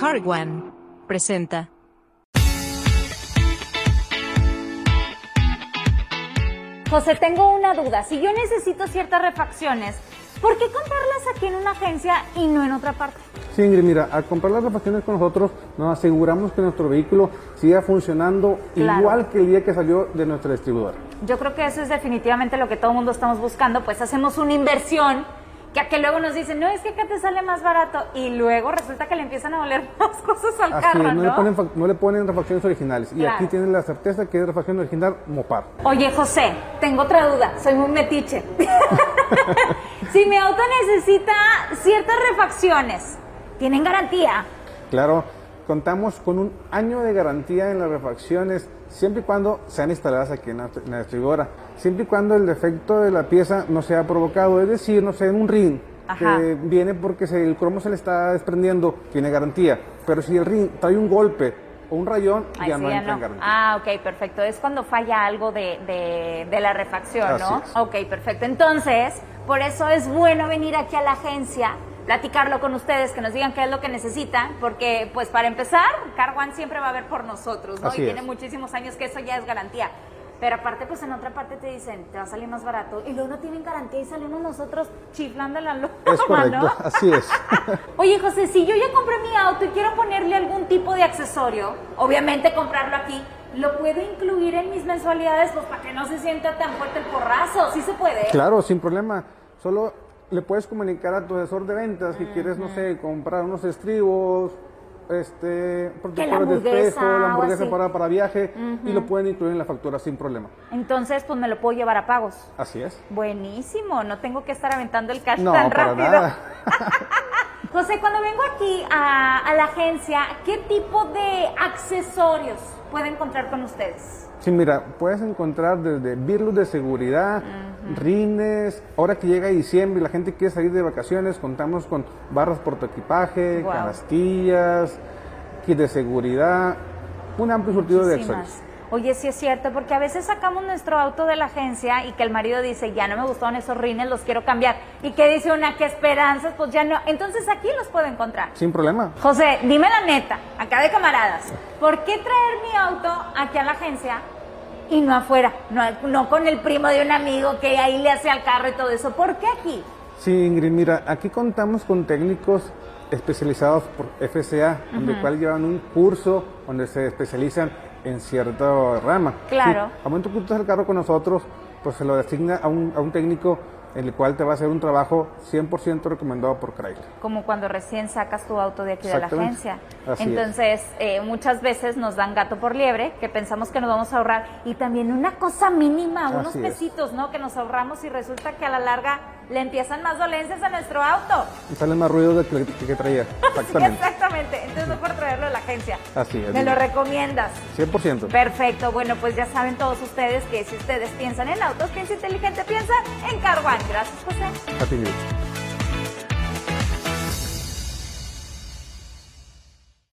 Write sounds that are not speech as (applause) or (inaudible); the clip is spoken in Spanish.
Carwan presenta. José, tengo una duda. Si yo necesito ciertas refacciones, ¿por qué comprarlas aquí en una agencia y no en otra parte? Sí, Ingrid, mira, al comprar las refacciones con nosotros, nos aseguramos que nuestro vehículo siga funcionando Claro. igual que el día que salió de nuestra distribuidora. Yo creo que eso es definitivamente lo que todo el mundo estamos buscando, pues hacemos una inversión que a que luego nos dicen, no, es que acá te sale más barato y luego resulta que le empiezan a doler (laughs) más cosas al Así carro, no, ¿no? le ponen, fa- no le ponen refacciones originales. Y aquí tienen la certeza que es refacción original Mopar. Oye, José, tengo otra duda, soy muy metiche. (laughs) si mi auto necesita ciertas refacciones, ¿tienen garantía? Claro, contamos con un año de garantía en las refacciones, siempre y cuando sean instaladas aquí en la, en la distribuidora. Siempre y cuando el defecto de la pieza no sea provocado, es decir, no sé, en un ring Ajá. que viene porque se- el cromo se le está desprendiendo, tiene garantía. Pero si el ring trae un golpe o un rayón, Ahí ya sí, no entra en no. garantía. Ah, ok, perfecto. Es cuando falla algo de, de- de la refacción, ¿no? Así es. Ok, perfecto. Entonces, por eso es bueno venir aquí a la agencia, platicarlo con ustedes, que nos digan qué es lo que necesitan, porque, pues, para empezar, Car One siempre va a ver por nosotros, ¿no? Así y es. tiene muchísimos años que eso ya es garantía. Pero aparte, pues en otra parte te dicen, te va a salir más barato. Y luego no tienen garantía y salimos nosotros chiflando la loma, Es correcto, ¿no? así es. (laughs) Oye, José, si yo ya compré mi auto y quiero ponerle algún tipo de accesorio, obviamente comprarlo aquí, ¿lo puedo incluir en mis mensualidades? Pues para que no se sienta tan fuerte el porrazo. ¿Sí se puede? Claro, sin problema. Solo le puedes comunicar a tu asesor de ventas que quieres, no sé, comprar unos estribos, este, protectores de espejo, la hamburguesa para, para viaje y lo pueden incluir en la factura sin problema. Entonces, pues me lo puedo llevar a pagos. Así es. Buenísimo, no tengo que estar aventando el cash No, tan para rápido. nada. (laughs) José, cuando vengo aquí a, a la agencia, ¿qué tipo de accesorios puedo encontrar con ustedes? Sí, mira, puedes encontrar desde virus de seguridad, rines. Ahora que llega diciembre y la gente quiere salir de vacaciones, contamos con barras portaequipaje, Guau. canastillas, kit de seguridad, un amplio surtido de accesorios. Oye, sí es cierto, porque a veces sacamos nuestro auto de la agencia y que el marido dice, ya no me gustaron esos rines, los quiero cambiar. Y que dice una, que esperanzas, pues ya no. Entonces aquí los puedo encontrar. Sin problema. José, dime la neta, acá de camaradas, ¿por qué traer mi auto aquí a la agencia y no afuera? No, no con el primo de un amigo que ahí le hace al carro y todo eso. ¿Por qué aquí? Sí, Ingrid, mira, aquí contamos con técnicos especializados por FCA, donde cual llevan un curso donde se especializan en cierta rama. Claro. Sí, al momento que tú estás el carro con nosotros, pues se lo designa a un, a un técnico en el cual te va a hacer un trabajo 100% recomendado por Chrysler. como cuando recién sacas tu auto de aquí de la agencia. Así es. Entonces, eh, muchas veces nos dan gato por liebre, que pensamos que nos vamos a ahorrar, y también una cosa mínima, unos Así es. pesitos, ¿no? Que nos ahorramos y resulta que a la larga le empiezan más dolencias a nuestro auto. Y sale más ruido de que, que traía. (laughs) Sí, Exactamente. Entonces, mejor traerlo a la agencia. Así es. ¿Me lo recomiendas? 100%. Perfecto, bueno, pues ya saben todos ustedes que si ustedes piensan en autos, piensa inteligente, piensa en Car One. Gracias, José. Así mismo.